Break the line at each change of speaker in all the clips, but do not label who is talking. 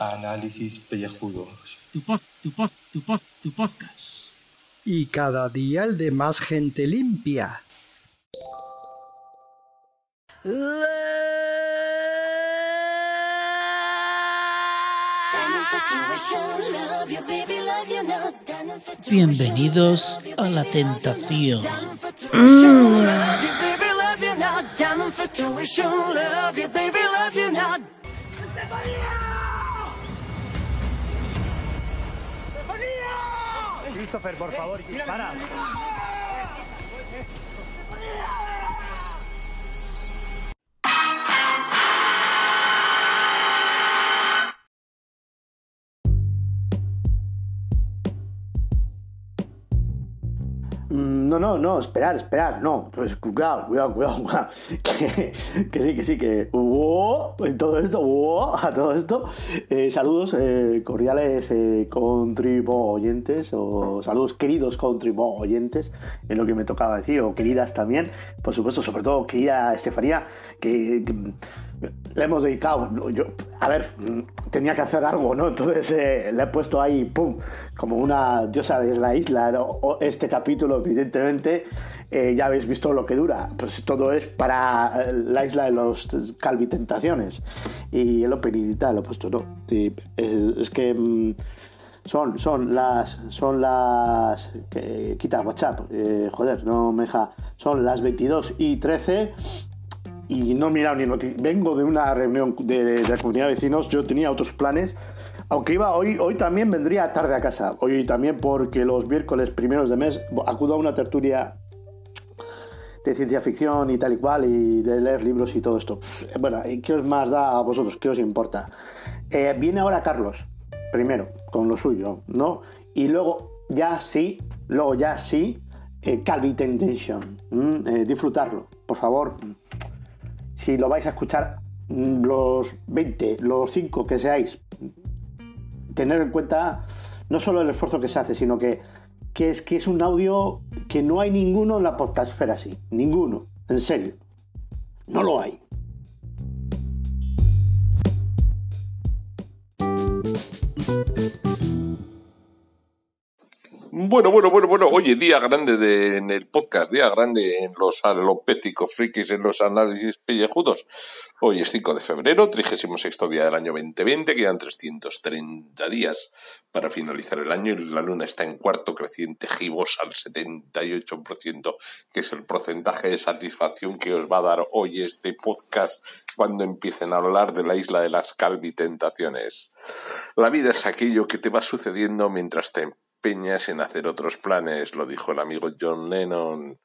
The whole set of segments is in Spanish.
Análisis pellejudos.
Tu pod, tu pod, tu pod, tu podcast.
Y cada día el de más gente limpia.
Bienvenidos a la tentación. Mm.
Christopher, por favor, para.
No, no, no, esperar, esperar, no. Pues cuidado, cuidado, cuidado, cuidado. Que, que sí, que sí, que. En todo esto. A todo esto. eh, saludos eh, cordiales eh, contribuyentes, o saludos queridos contribuyentes, en lo que me tocaba decir, o queridas también, por supuesto, sobre todo querida Estefanía, que le hemos dedicado. Yo, a ver, mm, tenía que hacer algo, ¿no? Entonces eh, le he puesto ahí, ¡pum! Como una diosa de la isla. ¿no? Este capítulo, evidentemente, eh, ya habéis visto lo que dura. Pues todo es para eh, la isla de los calvitentaciones. Y el opening y tal, lo he puesto, ¿no? Es, que. mm, son, son las. Son las. quita WhatsApp. joder, no me deja. Son las 22 y 13 y no he mirado ni noticias. Vengo de una reunión de, la comunidad de vecinos, yo tenía otros planes. Aunque iba hoy, hoy también vendría tarde a casa. Hoy también porque los miércoles primeros de mes acudo a una tertulia de ciencia ficción y tal y cual y de leer libros y todo esto. Bueno, ¿y ¿qué os más da a vosotros? ¿Qué os importa? Eh, viene ahora Carlos, primero, con lo suyo, ¿no? Y luego ya sí, luego ya sí, eh, Calvi Temptation. ¿m? Eh, disfrutarlo, por favor si lo vais a escuchar mm, los 20, los 5 que seáis, tener en cuenta no solo el esfuerzo que se hace, sino que, que es que es un audio que no hay ninguno en la podcastfera así. Ninguno. En serio. No lo hay.
Bueno, bueno, bueno, bueno. Oye, día grande de, en el podcast, día grande en los alopéticos frikis, en los análisis pellejudos. Hoy es 5 de febrero, 36 día del año 2020, quedan 330 días para finalizar el año y la luna está en cuarto creciente gibosa al 78%, que es el porcentaje de satisfacción que os va a dar hoy este podcast cuando empiecen a hablar de la isla de las calvitentaciones. La vida es aquello que te va sucediendo mientras te en hacer otros planes, lo dijo el amigo John Lennon.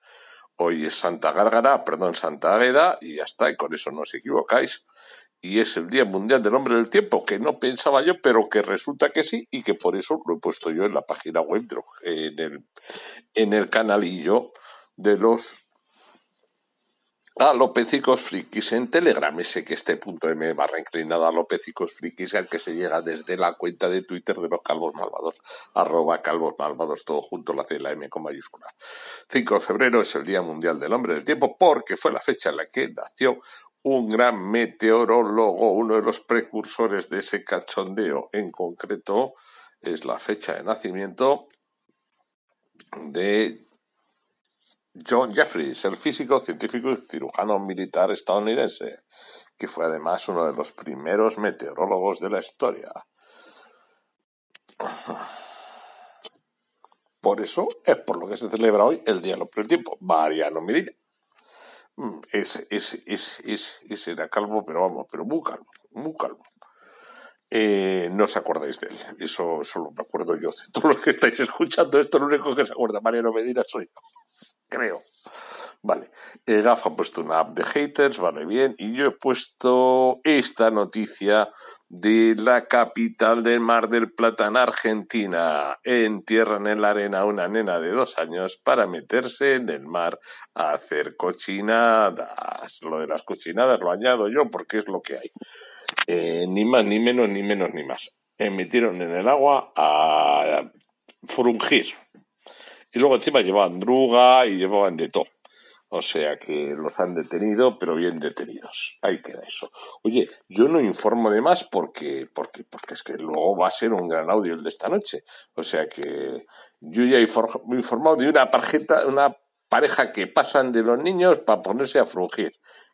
Hoy es Santa Gárgara, perdón, Santa Águeda, y ya está, y con eso no os equivocáis. Y es el Día Mundial del Hombre del Tiempo, que no pensaba yo, pero que resulta que sí, y que por eso lo he puesto yo en la página web, en el, en el canalillo de los alopecicos frikis en Telegram, este punto M barra inclinada alopecicos frikis al que se llega desde la cuenta de Twitter de los calvos malvados, arroba calvos malvados, todo junto, la C y la M con mayúscula. 5 de febrero es el Día Mundial del Hombre del Tiempo porque fue la fecha en la que nació un gran meteorólogo, uno de los precursores de ese cachondeo. En concreto, es la fecha de nacimiento de John Jeffries, el físico, científico y cirujano militar estadounidense, que fue además uno de los primeros meteorólogos de la historia. Por eso es por lo que se celebra hoy el Día del Hombre del Tiempo. Mariano Medina. Mm, Es, es, es, es, es era calvo, pero vamos, pero muy calvo, muy calvo. Eh, no os acordáis de él. Eso solo me acuerdo yo. De todos los que estáis escuchando esto, lo único que se acuerda Mariano Medina soy yo. Creo. Vale. El GAF ha puesto una app de haters, vale bien. Y yo he puesto esta noticia de la capital del Mar del Plata en Argentina. Entierran en la arena a una nena de dos años para meterse en el mar a hacer cochinadas. Lo de las cochinadas lo añado yo porque es lo que hay. Eh, ni más, ni menos, ni menos, ni más. Eh, metieron en el agua a frungir. Y luego encima llevaban druga y llevaban de todo. O sea que los han detenido, pero bien detenidos. Ahí queda eso. Oye, yo no informo de más porque, porque, porque es que luego va a ser un gran audio el de esta noche. O sea que yo ya he informado de una parjeta, una pareja que pasan de los niños para ponerse a frungir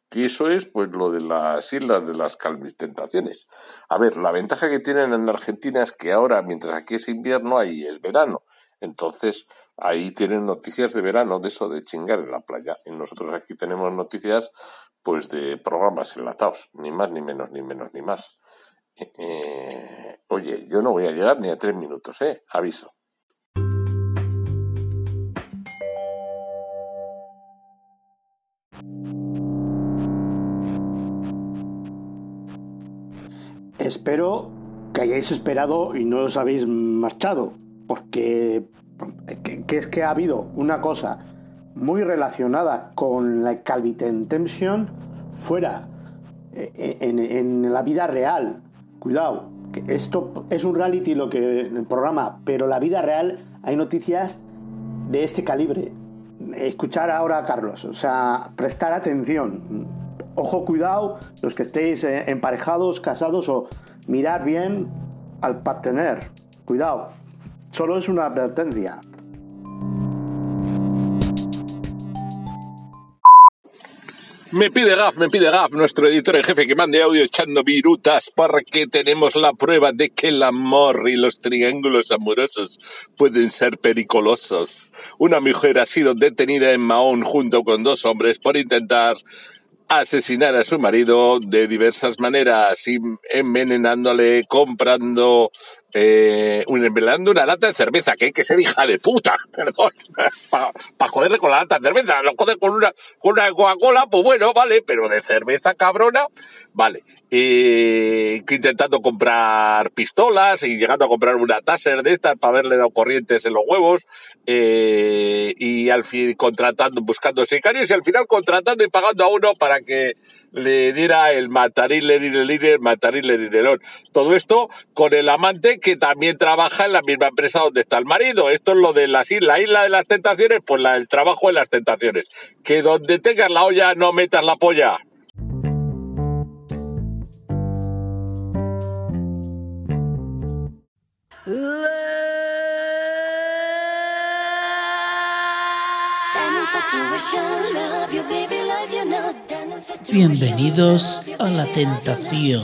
que eso es pues lo de las islas de las calvistentaciones. A ver, la ventaja que tienen en Argentina es que ahora, mientras aquí es invierno, ahí es verano. Entonces, ahí tienen noticias de verano, de eso de chingar en la playa. Y nosotros aquí tenemos noticias, pues, de programas enlatados, ni más, ni menos, ni menos, ni más. Eh, eh, oye, yo no voy a llegar ni a tres minutos, ¿eh? Aviso.
Espero que hayáis esperado y no os habéis marchado, porque es que ha habido una cosa muy relacionada con la calvitentensión fuera, eh, en, la vida real. Cuidado, que esto es un reality lo que el programa, pero la vida real hay noticias de este calibre. Escuchar ahora a Carlos, o sea, prestar atención ojo, cuidado, los que estéis eh, emparejados, casados o mirar bien al partener. Cuidado, solo es una advertencia.
Me pide Gaf, me pide Gaf, nuestro editor en jefe, que mande audio echando virutas porque tenemos la prueba de que el amor y los triángulos amorosos pueden ser periculosos. Una mujer ha sido detenida en Mahón junto con dos hombres por intentar asesinar a su marido de diversas maneras, envenenándole, comprando, eh, envenenando una lata de cerveza, que hay que ser hija de puta, perdón, para joderle con la lata de cerveza, lo jode con una, con una Coca-Cola, pues bueno, vale, pero de cerveza cabrona, vale, eh, intentando comprar pistolas y llegando a comprar una taser de estas para haberle dado corrientes en los huevos, eh, y al fin contratando, buscando sicarios y al final contratando y pagando a uno para que le diera el matarile el matarile Todo esto con el amante que también trabaja en la misma empresa donde está el marido. Esto es lo de la isla de las tentaciones, pues la, el trabajo de las tentaciones. Que donde tengas la olla no metas la polla.
Bienvenidos a la tentación.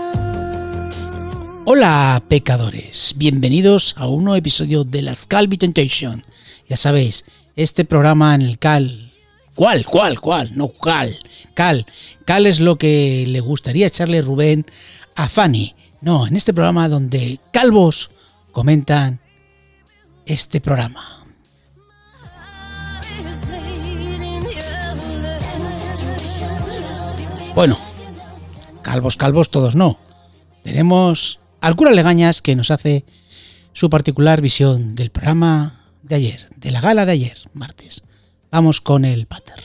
Hola pecadores, bienvenidos a un nuevo episodio de las Calvi Temptation. Ya sabéis, este programa en el Cal... ¿Cuál? ¿Cuál? ¿Cuál? No, Cal. Cal. Cal es lo que le gustaría echarle Rubén a Fanny. No, en este programa donde calvos comentan este programa. Bueno, calvos, calvos todos no. Tenemos al cura Legañas que nos hace su particular visión del programa de ayer, de la gala de ayer, martes. Vamos con el pater.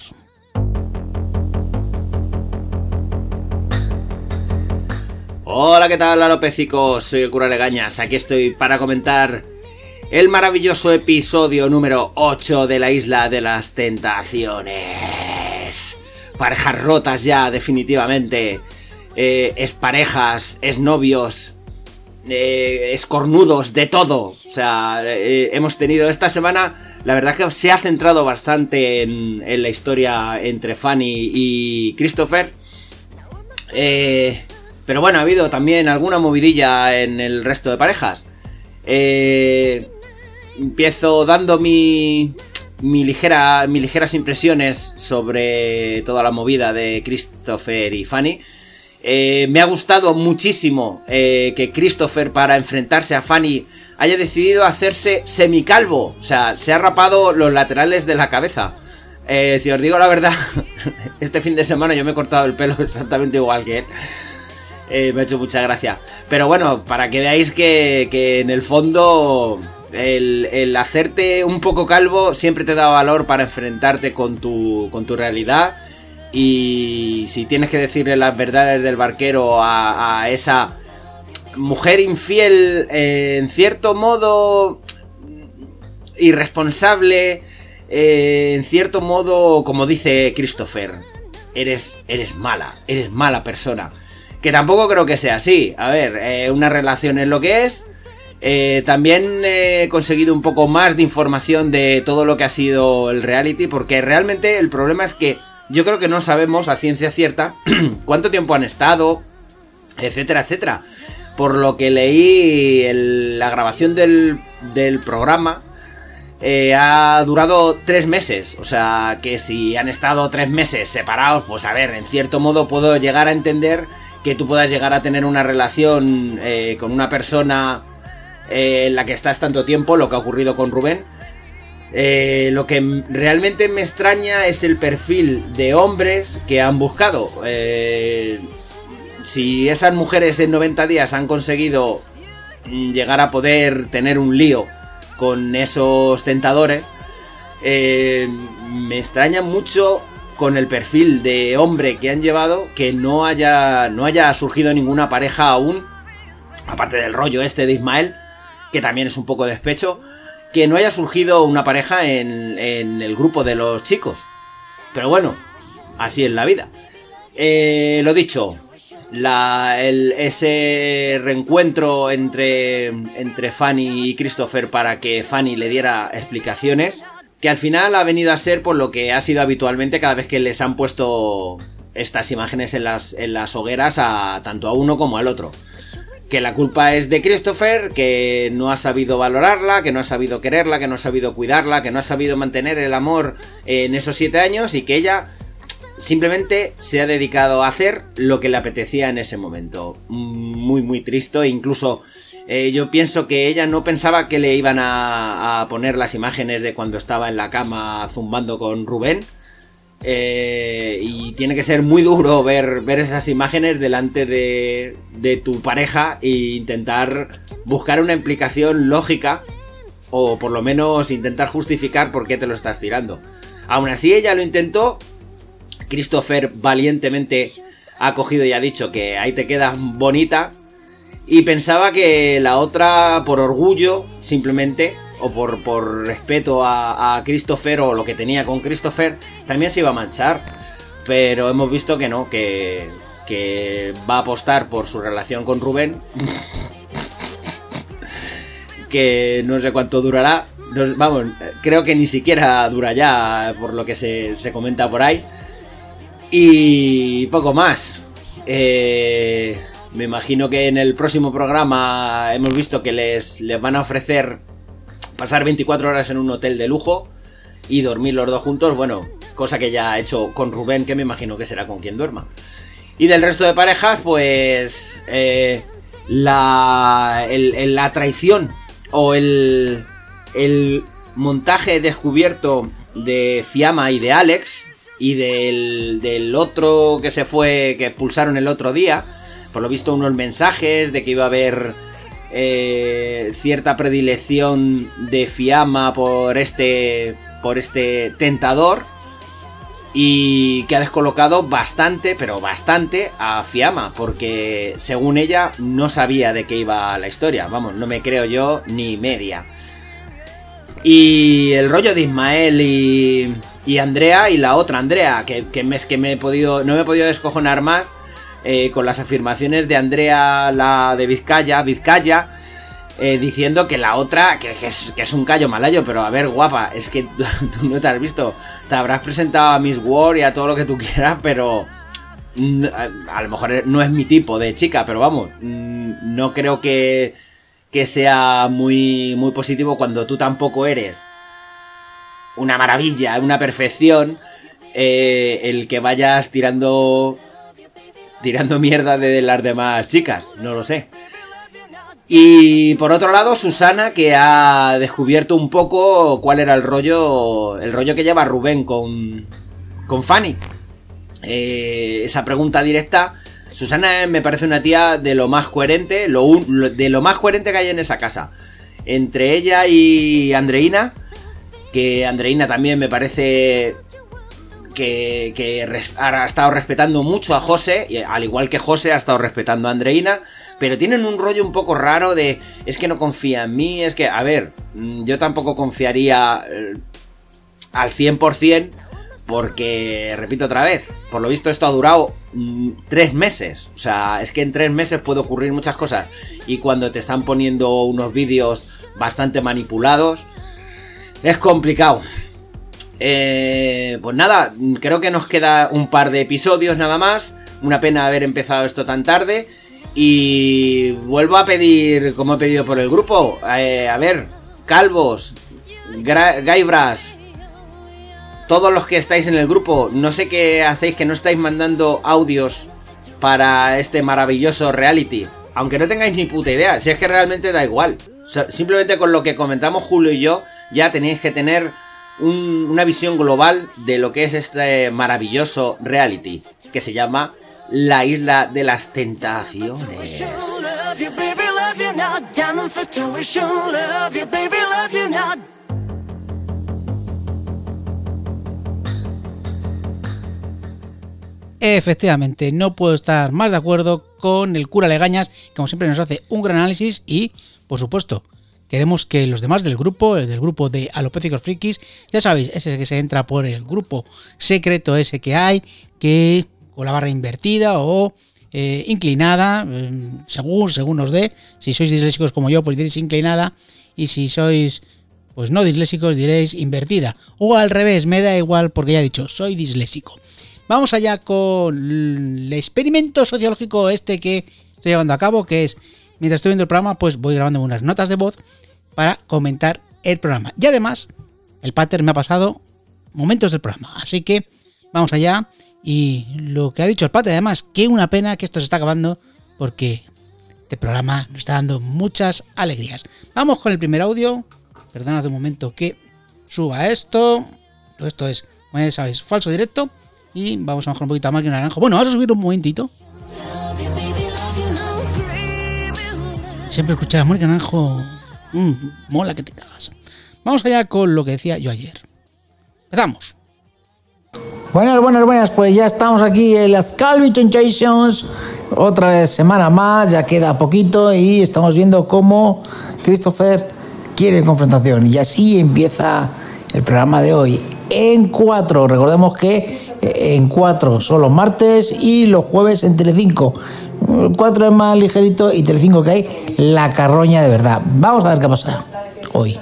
Hola, ¿qué tal, alopecicos? Soy el cura Legañas. Aquí estoy para comentar el maravilloso episodio número 8 de la Isla de las Tentaciones. Parejas rotas ya, definitivamente eh, es parejas, es novios, eh, escornudos, de todo. O sea, eh, hemos tenido esta semana, la verdad que se ha centrado bastante en, la historia entre Fanny y Christopher. pero bueno, ha habido también alguna movidilla en el resto de parejas. empiezo dando mi, mi ligera, mis ligeras impresiones sobre toda la movida de Christopher y Fanny. Eh, me ha gustado muchísimo eh, que Christopher para enfrentarse a Fanny haya decidido hacerse semicalvo. O sea, se ha rapado los laterales de la cabeza. Eh, si os digo la verdad, este fin de semana yo me he cortado el pelo exactamente igual que él. Me ha hecho mucha gracia. Pero bueno, para que veáis que, que en el fondo el, el, hacerte un poco calvo siempre te da valor para enfrentarte con tu, con tu realidad. Y si tienes que decirle las verdades del barquero a, esa mujer infiel, eh, en cierto modo irresponsable, eh, en cierto modo, como dice Christopher, eres, eres mala, eres mala persona. Que tampoco creo que sea así. A ver, eh, una relación es lo que es. También he conseguido un poco más de información de todo lo que ha sido el reality, porque realmente el problema es que yo creo que no sabemos a ciencia cierta cuánto tiempo han estado, etcétera, etcétera. Por lo que leí el, la grabación del, del programa, eh, ha durado tres meses. O sea, que si han estado tres meses separados, pues a ver, en cierto modo puedo llegar a entender que tú puedas llegar a tener una relación eh, con una persona eh, en la que estás tanto tiempo, lo que ha ocurrido con Rubén. Eh, lo que realmente me extraña es el perfil de hombres que han buscado. Eh, si esas mujeres en 90 días han conseguido llegar a poder tener un lío con esos tentadores, eh, me extraña mucho con el perfil de hombre que han llevado que no haya, no haya surgido ninguna pareja aún, aparte del rollo este de Ismael, que también es un poco despecho, que no haya surgido una pareja en, en el grupo de los chicos. Pero bueno, así es la vida. Eh, lo dicho, la, el, ese reencuentro entre, entre Fanny y Christopher para que Fanny le diera explicaciones, que al final ha venido a ser por lo que ha sido habitualmente cada vez que les han puesto estas imágenes en las, en las hogueras a tanto a uno como al otro. Que la culpa es de Christopher, que no ha sabido valorarla, que no ha sabido quererla, que no ha sabido cuidarla, que no ha sabido mantener el amor en esos siete años y que ella simplemente se ha dedicado a hacer lo que le apetecía en ese momento. Muy, muy triste. Incluso eh, yo pienso que ella no pensaba que le iban a, a, poner las imágenes de cuando estaba en la cama zumbando con Rubén. Eh, y tiene que ser muy duro ver, ver esas imágenes delante de, de tu pareja e intentar buscar una implicación lógica o por lo menos intentar justificar por qué te lo estás tirando. Aún así ella lo intentó, Christopher valientemente ha cogido y ha dicho que ahí te quedas bonita. Y pensaba que la otra, por orgullo, simplemente, o por, por respeto a, Christopher o lo que tenía con Christopher, también se iba a manchar. Pero hemos visto que no, que, que va a apostar por su relación con Rubén. que no sé cuánto durará. vamos, creo que ni siquiera dura ya, por lo que se, se comenta por ahí. Y poco más. Eh, me imagino que en el próximo programa hemos visto que les, les van a ofrecer pasar 24 horas en un hotel de lujo y dormir los dos juntos. Bueno, cosa que ya ha hecho con Rubén, que me imagino que será con quien duerma. Y del resto de parejas, pues eh, la, el, el, la traición o el, el montaje descubierto de Fiamma y de Alex y del, del otro que se fue, que expulsaron el otro día. Por lo visto unos mensajes de que iba a haber eh, cierta predilección de Fiamma por este, por este tentador. Y que ha descolocado bastante, pero bastante a Fiamma, porque según ella no sabía de qué iba la historia. Vamos, no me creo yo ni media. Y el rollo de Ismael y, y Andrea y la otra Andrea, que, que, que me he podido, no me he podido descojonar más eh, con las afirmaciones de Andrea, la de Vizcaya, Vizcaya, eh, diciendo que la otra, que, es, que, es, un callo malayo, pero a ver, guapa, es que tú no te has visto, te habrás presentado a Miss War y a todo lo que tú quieras, pero a, a lo mejor no es mi tipo de chica, pero vamos, no creo que, que sea muy, muy positivo cuando tú tampoco eres una maravilla, una perfección, eh, el que vayas tirando tirando mierda de las demás chicas, no lo sé. Y por otro lado, Susana, que ha descubierto un poco cuál era el rollo. El rollo que lleva Rubén con. con Fanny. Eh, esa pregunta directa. Susana me parece una tía de lo más coherente, lo de lo más coherente que hay en esa casa. Entre ella y Andreina, que Andreina también me parece que, ha estado respetando mucho a José, y al igual que José ha estado respetando a Andreina, pero tienen un rollo un poco raro de es que no confía en mí, es que, a ver, mm, yo tampoco confiaría eh, al 100%, porque, repito otra vez, por lo visto esto ha durado mm, tres meses, o sea, es que en tres meses puede ocurrir muchas cosas, y cuando te están poniendo unos vídeos bastante manipulados, es complicado. Eh, pues nada, creo que nos queda un par de episodios nada más. Una pena haber empezado esto tan tarde. Y vuelvo a pedir, como he pedido por el grupo, eh, a ver, Calvos, Gaibras, todos los que estáis en el grupo, no sé qué hacéis que no estáis mandando audios para este maravilloso reality. Aunque no tengáis ni puta idea, si es que realmente da igual. Simplemente con lo que comentamos Julio y yo, ya tenéis que tener un- una visión global de lo que es este maravilloso reality, que se llama La Isla de las Tentaciones.
Efectivamente, no puedo estar más de acuerdo con el cura Legañas, que como siempre nos hace un gran análisis y, por supuesto, queremos que los demás del grupo, el del grupo de Alopécicos Frikis, ya sabéis, ese que se entra por el grupo secreto ese que hay, que con la barra invertida o eh, inclinada, eh, según, según os dé, si sois disléxicos como yo, pues diréis inclinada, y si sois pues no disléxicos diréis invertida. O al revés, me da igual porque ya he dicho, soy disléxico. Vamos allá con el experimento sociológico este que estoy llevando a cabo, que es, mientras estoy viendo el programa, pues voy grabando unas notas de voz para comentar el programa. Y además, el pater me ha pasado momentos del programa. Así que vamos allá. Y lo que ha dicho el pater, además, que una pena que esto se está acabando porque este programa nos está dando muchas alegrías. Vamos con el primer audio. Perdonad un momento que suba esto. Esto es, como ya sabéis, falso directo. Y vamos a bajar un poquito a Mario Naranjo. Bueno, vamos a subir un momentito. Siempre escuchar a Mario Naranjo. Mm, mola que te cagas. Vamos allá con lo que decía yo ayer. Empezamos.
Buenas, buenas, buenas, pues ya estamos aquí en las Calvi Temptations, otra vez semana más, ya queda poquito y estamos viendo cómo Christopher quiere confrontación y así empieza el programa de hoy. En cuatro, recordemos que eh, en cuatro son los martes y los jueves en Telecinco. El Cuatro es más ligerito y Telecinco que hay la carroña de verdad. Vamos a ver qué pasa hoy.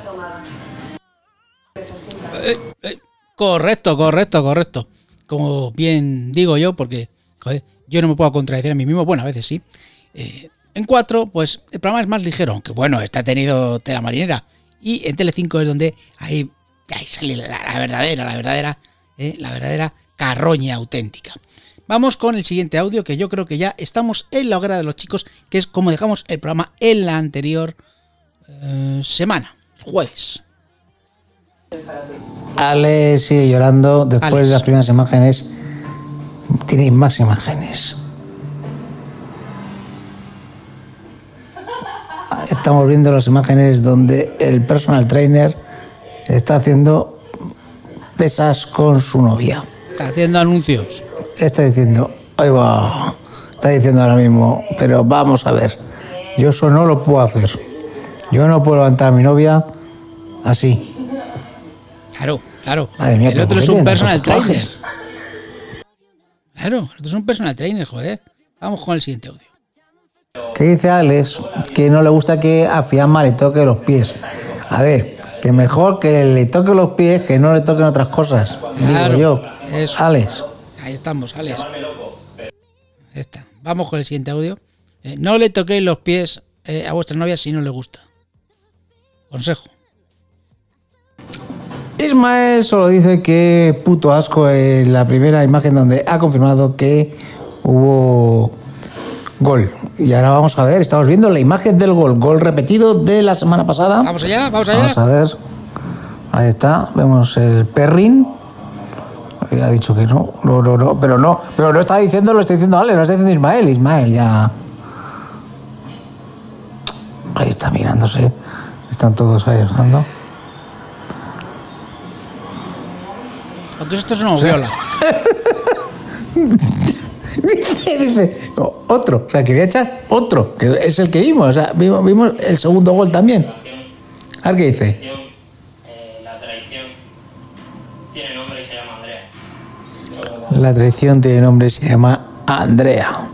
Correcto, correcto, correcto. Como bien digo yo, porque yo no me puedo contradecir a mí mismo, bueno, a veces sí. Eh, en 4, pues el programa es más ligero, aunque bueno, está tenido tela marinera. Y en Telecinco es donde ahí, ahí sale la, la verdadera, la verdadera, eh, la verdadera carroña auténtica. Vamos con el siguiente audio, que yo creo que ya estamos en la hoguera de los chicos, que es como dejamos el programa en la anterior eh, semana, el jueves.
Ale sigue llorando después
Alex.
de las primeras imágenes. Tiene más imágenes. Estamos viendo las imágenes donde el personal trainer está haciendo pesas con su novia.
Está haciendo anuncios.
Está diciendo, ahí va, está diciendo ahora mismo, pero vamos a ver, yo eso no lo puedo hacer. Yo no puedo levantar a mi novia así.
Claro, claro.
Madre mía,
el otro
¿por
es
qué
un personal trainer. Claro, el otro es un personal trainer, joder. Vamos con el siguiente audio.
que dice Alex que no le gusta que a Fiamma le toque los pies. A ver, que mejor que le toque los pies que no le toquen otras cosas.
Claro,
digo yo.
eso.
Alex.
Ahí estamos, Alex. Ahí está. Vamos con el siguiente audio. Eh, no le toquéis los pies eh, a vuestra novia si no le gusta. Consejo.
Ismael solo dice que puto asco en la primera imagen donde ha confirmado que hubo Gol. Y ahora vamos a ver, estamos viendo la imagen del gol. Gol repetido de la semana pasada.
Vamos allá, vamos allá.
Vamos a ver. Ahí está, vemos el perrin. Ha dicho que no, no, no, no, pero no, pero no está diciendo, lo está diciendo Ale, lo está diciendo Ismael, Ismael ya. Ahí está mirándose, están todos ahí hablando.
Aunque esto es una viola.
dice, dice, "O- otro, o sea, quería echar otro, que es el que vimos, o sea, vimos, vimos el segundo gol también. A ver qué dice.
La traición tiene nombre y se llama Andrea.
La traición tiene nombre, se llama Andrea.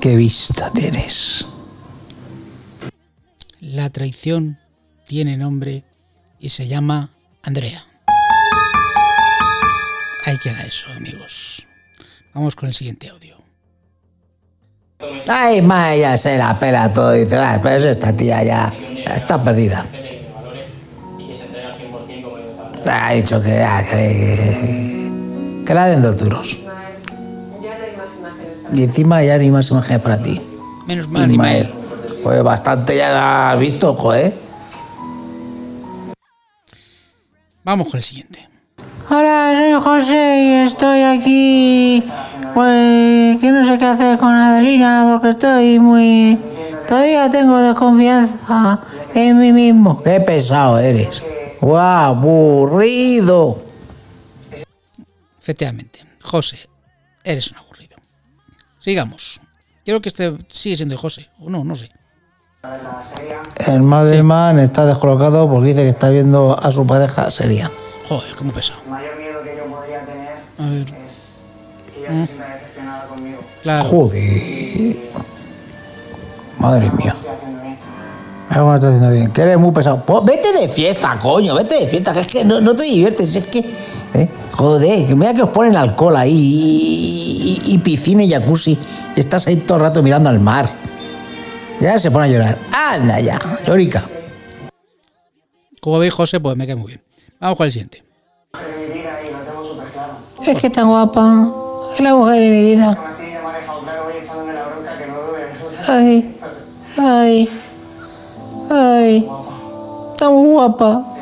Qué vista tienes.
La traición tiene nombre y se llama Andrea. Ahí queda eso, amigos. Vamos con el siguiente audio.
Ay, ma, ya se la pela todo. Dice, "Ay, pero eso esta tía ya está perdida.
Y que se entrega al 100% como yo
Ha dicho que, ah, que, que, que la den dos duros. Y encima ya no hay más imágenes para ti.
Menos mal,
Ismael. Pues bastante ya has visto, joder.
Vamos con el siguiente.
Hola, soy José y estoy aquí. Pues que no sé qué hacer con Adelina porque estoy muy. Todavía tengo desconfianza en mí mismo. Qué pesado eres. ¡Guau! ¡Aburrido!
Efectivamente. José, eres un aburrido. Sigamos. Creo que este sigue siendo de José. O no, no sé.
El Madelman está descolocado porque dice que está viendo a su pareja seria.
Joder, qué muy pesado.
El mayor miedo que yo podría tener
A ver.
es que ella se sienta decepcionada conmigo.
Claro.
Joder. Madre mía. Cómo lo está haciendo bien. Que eres muy pesado. Pues vete de fiesta, coño. Vete de fiesta. Que es que no, no te diviertes. Es que. ¿eh? Joder, que mira que os ponen alcohol ahí. Y, y- y piscina y jacuzzi. Y estás ahí todo el rato mirando al mar. Ya se pone a llorar. Anda ya. Llorica.
Como veis, José, pues me cae muy bien. Vamos con el siguiente.
Es que tan guapa. Es la mujer de mi vida.
Que.
Ay. Ay. Ay. Tan guapa.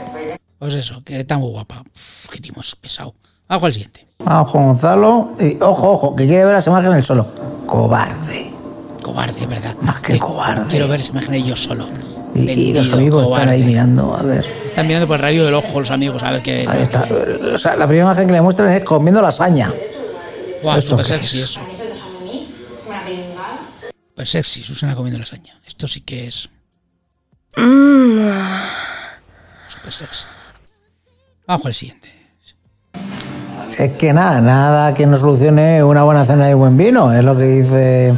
Pues eso, que muy guapa. Uf, qué pesado. Vamos con el siguiente.
Vamos con Gonzalo. Y ojo, ojo, que quiere ver las imágenes solo. Cobarde.
Cobarde, ¿verdad?
Más que cobarde.
Quiero ver esa imagen yo solo.
Y, y los amigos están ahí mirando. A ver.
Están mirando por el radio del ojo los amigos, a ver qué.
Ahí está. O sea, la primera imagen que le muestran es comiendo lasaña.
Guau,
¿Esto
súper
qué
sexy
es?
eso. Súper sexy, Susana comiendo lasaña. Esto sí que es. Súper sexy. Vamos con el siguiente.
Es que nada, nada que no solucione una buena cena y buen vino. Es lo que dice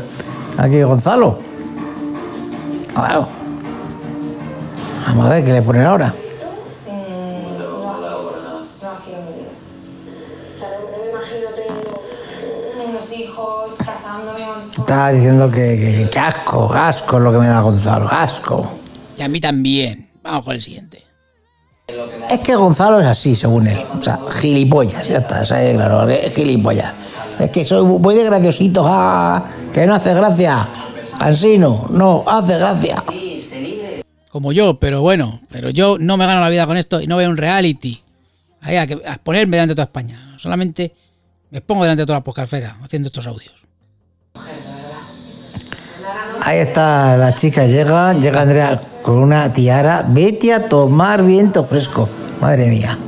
aquí Gonzalo. Claro. Vamos a ver qué le ponen ahora.
unos hijos, casándome.
Estaba diciendo que, que, que asco, asco es lo que me da Gonzalo, asco.
Y a mí también. Vamos con el siguiente.
Es que Gonzalo es así, según él. O sea, gilipollas, ya está, ¿sabes? claro, gilipollas. Es que soy voy de graciosito, ah, que no hace gracia. Cansino, no, hace gracia.
Como yo, pero bueno, pero yo no me gano la vida con esto y no veo un reality. Ahí a, que, a exponerme delante de toda España. Solamente me pongo delante de toda la poscalfera haciendo estos audios.
Ahí está la chica, llega, llega Andrea con una tiara. Vete a tomar viento fresco. Madre mía.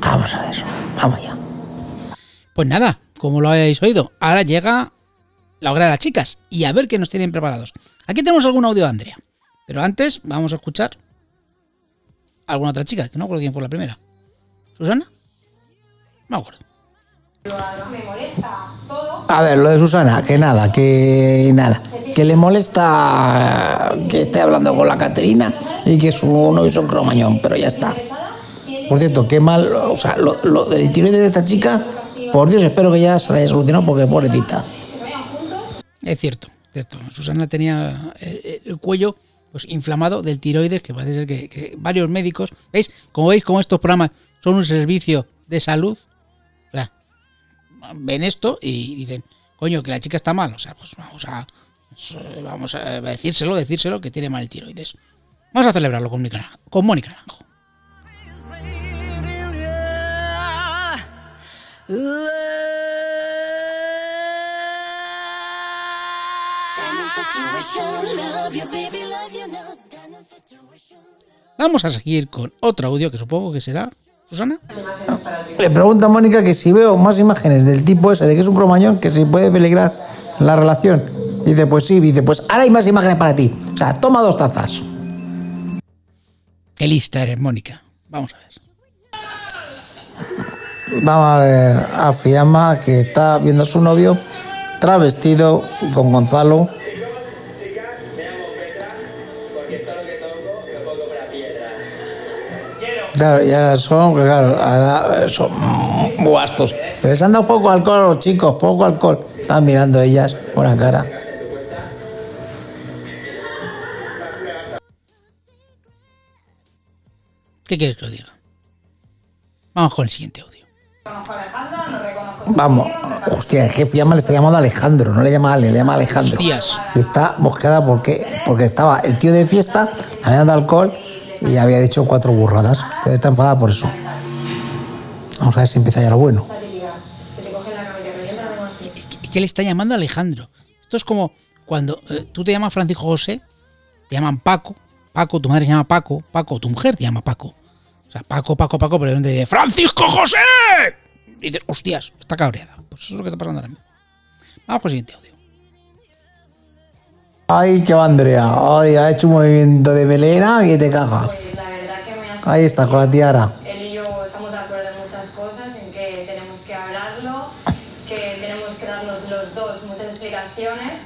Vamos a ver, vamos ya.
Pues nada, como lo habéis oído, ahora llega la hora de las chicas y a ver qué nos tienen preparados. Aquí tenemos algún audio de Andrea, pero antes vamos a escuchar a alguna otra chica, que no recuerdo quién fue la primera. ¿Susana? No me acuerdo.
Me molesta todo.
A ver, lo de Susana, que nada, que nada. Que le molesta que esté hablando con la Caterina y que su novio es un cromañón, pero ya está. Por cierto, qué mal, o sea, lo, lo del tiroides de esta chica, por Dios, espero que ya se la haya solucionado porque pobrecita.
Es cierto, cierto. Susana tenía eh, el cuello pues inflamado del tiroides, que parece ser que, que varios médicos, ¿veis? Como veis, como estos programas son un servicio de salud, o sea, ven esto y dicen, coño, que la chica está mal. O sea, pues vamos a, vamos a decírselo, decírselo que tiene mal el tiroides. Vamos a celebrarlo con Mónica, con Mónica Naranjo. Vamos a seguir con otro audio que supongo que será. Susana.
Le pregunta a Mónica que si veo más imágenes del tipo ese, de que es un cromañón, que si puede peligrar la relación. Dice, pues sí, dice, pues ahora hay más imágenes para ti. O sea, toma dos tazas.
Qué lista eres, Mónica. Vamos a ver.
Vamos a ver a Fiamma que está viendo a su novio travestido con Gonzalo. Claro, ya son, claro, ahora son muy vastos. Pero les han dado poco alcohol a los chicos, poco alcohol. Están mirando ellas, buena cara.
¿Qué quieres que os diga? Vamos con el siguiente audio.
Vamos, hostia, el jefe llama, le está llamando Alejandro, no le llama Ale, le llama Alejandro.
Hostias.
Y está mosqueada porque, porque estaba el tío de fiesta, habían dado alcohol y había dicho cuatro burradas. Entonces está enfadada por eso. Vamos a ver si empieza ya lo bueno.
¿Y qué le está llamando Alejandro? Esto es como cuando eh, tú te llamas Francisco José, te llaman Paco, Paco, tu madre se llama Paco, Paco, tu mujer te llama Paco. O sea, Paco, Paco, Paco, pero repente dice ¡Francisco José! Y dices, hostias, está cabreada. Pues eso es lo que está pasando ahora mismo. Vamos con el siguiente audio.
Ay, qué va Andrea. Ay, ha hecho un movimiento de melena que te cagas.
La verdad que me ha
Ahí está, con la tiara.
Él y yo estamos de acuerdo en muchas cosas, en que tenemos que hablarlo, que tenemos que darnos los dos muchas explicaciones.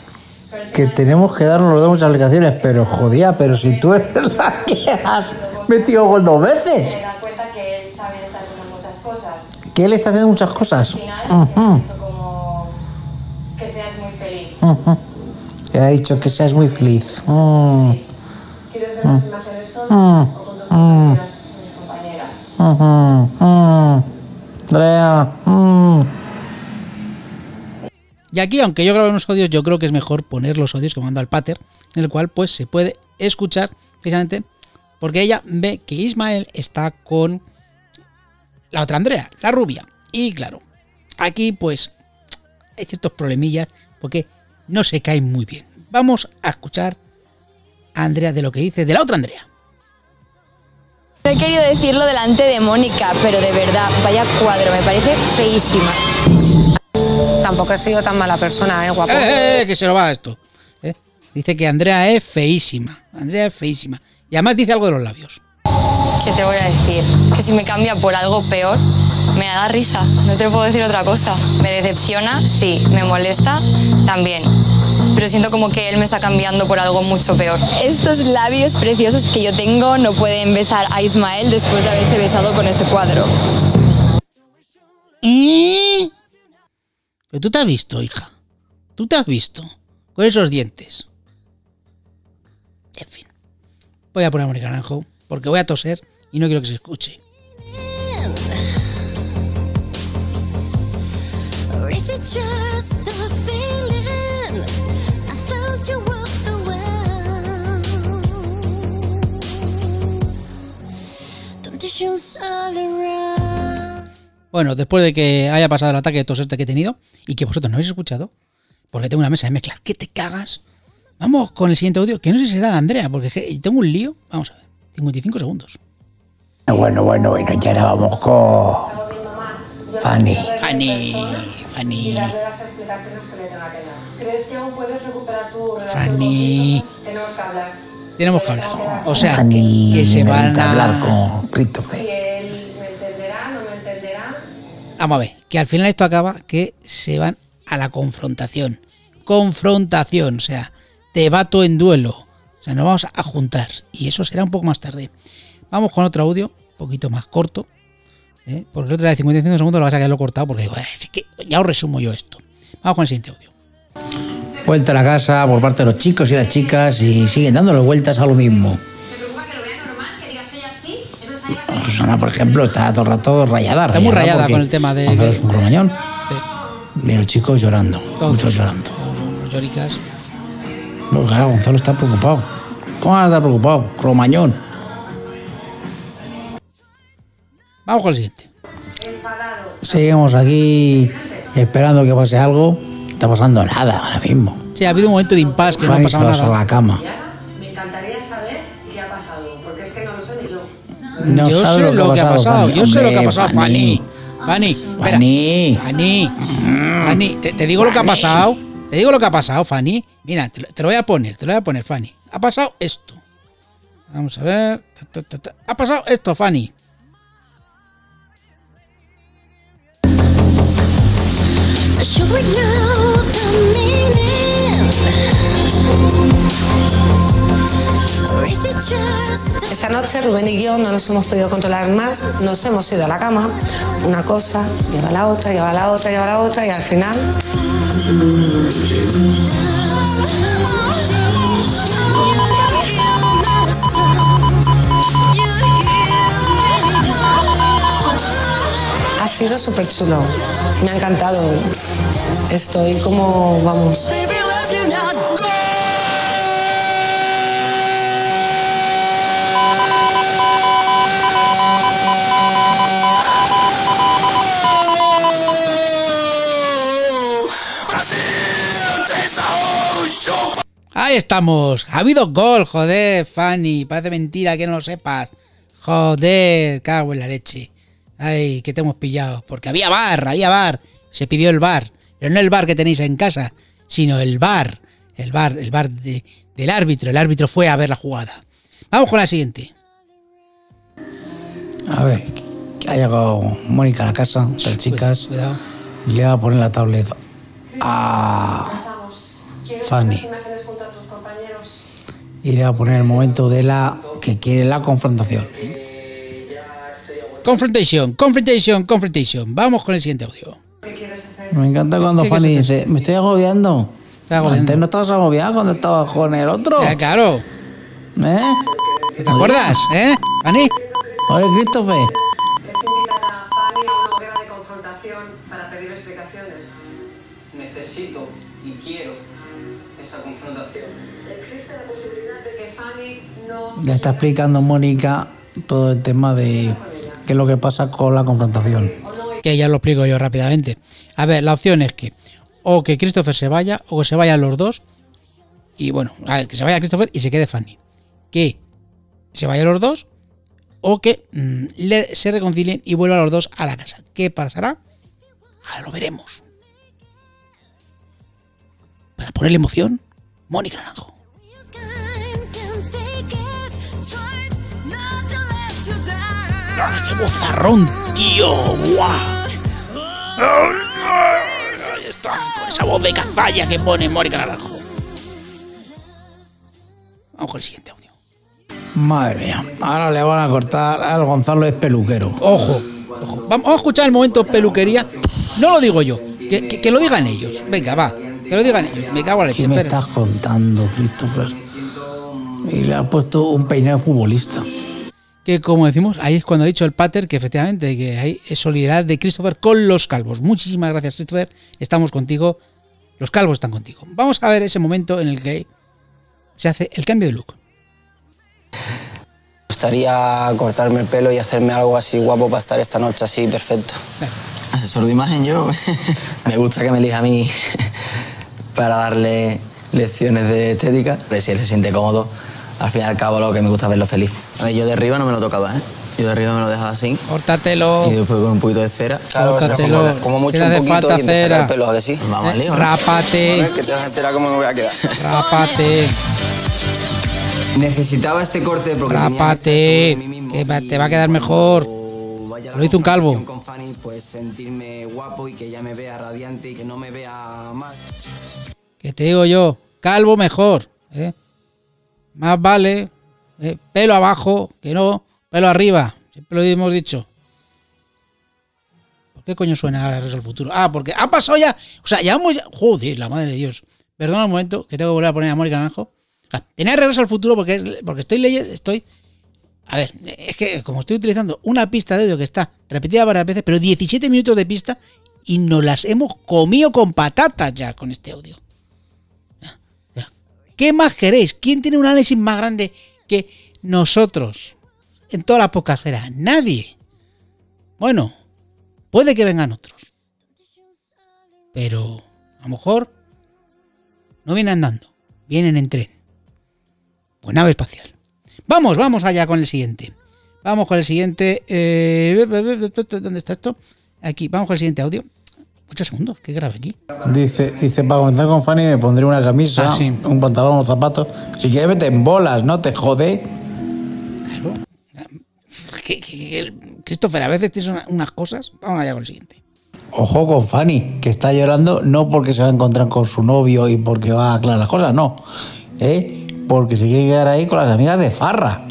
Pero
Que tenemos que darnos los dos muchas aplicaciones, pero jodía, pero si tú eres la que has metido gol dos veces.
se da cuenta que él también está haciendo muchas cosas.
Que él está haciendo muchas cosas.
Al final, ha dicho como que seas muy feliz.
ujú. Que le ha dicho que seas muy feliz. Mm,
¿Quieres ver las imágenes solas
Mm,
o con tus compañeras, mis compañeras?
Andrea. mm.
Y aquí, aunque yo grabe unos audios, yo creo que es mejor poner los audios que manda al pater, en el cual pues se puede escuchar precisamente porque ella ve que Ismael está con la otra Andrea, la rubia. Y claro, aquí pues hay ciertos problemillas porque no se caen muy bien. Vamos a escuchar a Andrea de lo que dice de la otra Andrea.
No he querido decirlo delante de Mónica, pero de verdad, vaya cuadro, me parece feísima.
Tampoco he sido tan mala persona, ¿eh, guapo?
¡Eh, eh, eh, que se lo va esto! ¿eh? Dice que Andrea es feísima. Andrea es feísima. Y además dice algo de los labios.
¿Qué te voy a decir? Que si me cambia por algo peor, me da risa. No te puedo decir otra cosa. Me decepciona, sí. Me molesta, también. Pero siento como que él me está cambiando por algo mucho peor. Estos labios preciosos que yo tengo no pueden besar a Ismael después de haberse besado con ese cuadro.
¿Eh? Pero tú te has visto, hija. Tú te has visto. Con esos dientes. En fin. Voy a poner a Mónica Naranjo porque voy a toser y no quiero que se escuche. Bueno, después de que haya pasado el ataque de tos este que he tenido y que vosotros no habéis escuchado, porque tengo una mesa de mezclas que te cagas, vamos con el siguiente audio, que no sé si será de Andrea, porque tengo un lío. Vamos a ver, 55 segundos.
Bueno, bueno, bueno, ya ahora vamos con Fanny.
Fanny, Fanny,
darle las explicaciones que le tenga que dar. ¿Crees que aún puedes recuperar tu relación
Fanny.
con Tenemos que hablar.
Tenemos que hablar. O sea,
Fanny,
que se van
necesita hablar
a...
con
Si
Christopher.
él me entenderá, no me entenderá.
Vamos a ver, que al final esto acaba que se van a la confrontación. Confrontación, o sea, te bato en duelo. O sea, nos vamos a juntar. Y eso será un poco más tarde. Vamos con otro audio, un poquito más corto. ¿Eh? Porque el otro de 55 segundos lo vas a quedarlo cortado porque digo, "Eh, es que ya os resumo yo esto. Vamos con el siguiente audio.
Vuelta a la casa por parte de los chicos y las chicas y siguen dándole vueltas a lo mismo.
Así, vas
Susana, por ejemplo, está todo el rato rayada.
Está muy rayada con el tema de-
Gonzalo es un cromañón.
Sí.
Y los chicos llorando,
Todos.
muchos llorando.
Los lloricas.
No, claro, Gonzalo está preocupado. ¿Cómo va a estar preocupado? Cromañón.
Vamos con el siguiente.
Seguimos aquí esperando que pase algo. No está pasando nada ahora mismo.
Sí, ha habido un momento de impasse que no ha
Fanny se
pasado
a la cama.
Me encantaría saber qué ha pasado, porque es que no lo sé ni yo.
No
yo
sabe
sé lo que ha pasado,
Fanny.
yo sé lo que ha pasado, Fanny. Fanny, espera.
Fanny.
Fanny, Fanny, te, te digo lo que ha pasado. Te digo lo que ha pasado, Fanny. Mira, te, lo- te lo voy a poner, te lo voy a poner, Fanny. Ha pasado esto. Vamos a ver. Ta, ta, ta, ta. Ha pasado esto, Fanny.
Esta noche Rubén y yo no nos hemos podido controlar más, nos hemos ido a la cama, una cosa lleva a la otra, lleva a la otra, lleva la otra y al final ha sido súper chulo. Me ha encantado. Estoy como, vamos,
Ahí estamos. Ha habido gol, joder, Fanny. Parece mentira que no lo sepas. Joder, cago en la leche. Ay, que te hemos pillado. Porque había bar, había bar. Se pidió el bar. Pero no el bar que tenéis en casa, sino el bar. El bar, el bar de- del árbitro. El árbitro fue a ver la jugada. Vamos con la siguiente.
A ver, que ha llegado Mónica a la casa, las chicas.
Cuidado.
Le va a poner la tablet a Fanny. Y le va a poner el momento de la que quiere la confrontación.
Confrontation, confrontation, confrontation. Vamos con el siguiente audio.
Me encanta cuando
¿Qué
Fanny dice, me estoy agobiando.
agobiando.
Antes no estabas agobiado cuando estabas con el otro.
Ya, claro.
¿Eh?
¿Te acuerdas, eh, Fanny?
Oye, Christopher.
es invitar a Fanny a una hoguera de confrontación para pedir explicaciones.
Necesito y quiero esa confrontación.
Existe la posibilidad de que Fanny no
Le está explicando Mónica todo el tema de qué es lo que pasa con la confrontación.
que ya lo explico yo rápidamente. A ver, la opción es que o que Christopher se vaya o que se vayan los dos. Y bueno, que se vaya Christopher y se quede Fanny. Que se vayan los dos o que mm, se reconcilien y vuelvan los dos a la casa. ¿Qué pasará? Ahora lo veremos. Para ponerle emoción, Mónica Naranjo. ¡Ah, ¡Qué bozarrón, tío! ¡Guau! Ahí está, con esa voz de cazalla que pone Mónica Naranjo. Vamos con el siguiente audio.
Madre mía, ahora le van a cortar al Gonzalo es peluquero.
Ojo, ojo. Vamos a escuchar el momento peluquería. No lo digo yo, que, que- que lo digan ellos. Venga, va, que lo digan ellos. Me cago en la leche.
¿Qué me estás contando, Christopher? Y le ha puesto un peinado futbolista.
Que como decimos, ahí es cuando ha dicho el pater que efectivamente que hay solidaridad de Christopher con los calvos. Muchísimas gracias, Christopher. Estamos contigo. Los calvos están contigo. Vamos a ver ese momento en el que se hace el cambio de look.
Me gustaría cortarme el pelo y hacerme algo así guapo para estar esta noche así perfecto. Asesor de imagen yo. me gusta que me elija a mí para darle lecciones de estética. Pero si él se siente cómodo, al fin y al cabo lo que me gusta es verlo feliz. A ver, yo de arriba no me lo tocaba, ¿eh? Yo de arriba me lo dejaba así.
Córtatelo.
Y después con un poquito de cera. Claro,
Córtatelo.
como, como mucho
Que
un poquito
falta
y
cera.
el pelo, ¿a que sí? Vamos al lío.
Rápate.
A ver, que te vas a enterar cómo me voy a quedar.
Rápate.
Necesitaba este corte porque
Rápate. Que va- te va a quedar mejor. Lo hizo un calvo.
con Fanny, pues sentirme guapo y que ella me vea radiante y que no me vea mal.
Que te digo yo, calvo mejor. ¿eh? Más vale ¿eh? pelo abajo que no pelo arriba. Siempre lo hemos dicho. ¿Por qué coño suena ahora al futuro? Ah, porque ha pasado ya. O sea, ya hemos. ya- Joder, la madre de Dios. Perdona un momento que tengo que volver a poner a Mónica Naranjo. Tenía regreso al futuro porque, porque estoy leyendo. Estoy. A ver, es que como estoy utilizando una pista de audio que está repetida varias veces, pero 17 minutos de pista y nos las hemos comido con patatas ya con este audio. ¿Qué más queréis? ¿Quién tiene un análisis más grande que nosotros? En toda la podcastera. Nadie. Bueno, puede que vengan otros. Pero a lo mejor no vienen andando, vienen en tren. O nave espacial. Vamos, vamos allá con el siguiente. Vamos con el siguiente. eh, ¿Dónde está esto? Aquí, vamos con el siguiente audio. Muchos segundos, que grave aquí.
Dice, dice, para comenzar con Fanny me pondré una camisa,
Ah, sí.
un pantalón, unos zapatos. Si quieres vete en bolas, no te jode.
Que- que- que- Christopher, a veces tienes una- unas cosas. Vamos allá con el siguiente.
Ojo con Fanny, que está llorando no porque se va a encontrar con su novio y porque va a aclarar las cosas, no. ¿Eh? Porque se quiere quedar ahí con las amigas de Farra.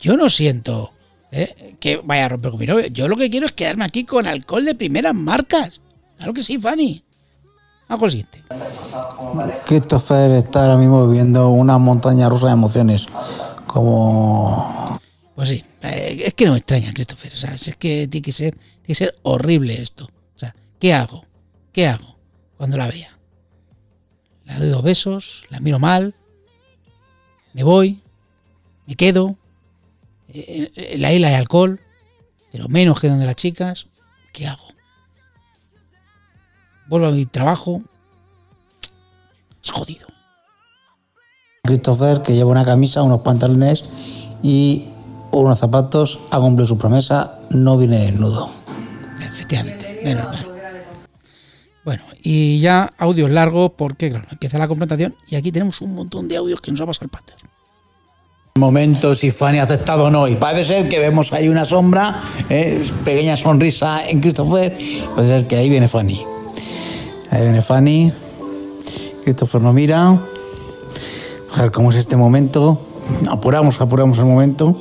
Yo no siento eh, que vaya a romper con mi novio. Yo lo que quiero es quedarme aquí con alcohol de primeras marcas. Claro que sí, Fanny. Con el siguiente.
Christopher está ahora mismo viviendo una montaña rusa de emociones. Como.
Pues sí, eh, es que no me extraña, Christopher. O sea, es que tiene que ser, tiene que ser horrible esto. O sea, ¿qué hago? ¿Qué hago cuando la vea? La doy dos besos, la miro mal, me voy, me quedo. Eh, En la isla hay alcohol, pero menos que donde las chicas. ¿Qué hago? Vuelvo a mi trabajo. Es jodido.
Christopher, que lleva una camisa, unos pantalones y unos zapatos, ha cumplido su promesa, no viene desnudo.
Efectivamente, menos mal. Bueno, y ya audios largos porque, claro, empieza la confrontación y aquí tenemos un montón de audios que nos ha pasado el pater.
Momento si Fanny ha aceptado o no. Y parece ser que vemos ahí una sombra, eh, pequeña sonrisa en Christopher. Parece ser que ahí viene Fanny. Ahí viene Fanny. Christopher no mira. A ver cómo es este momento. Apuramos, apuramos el momento.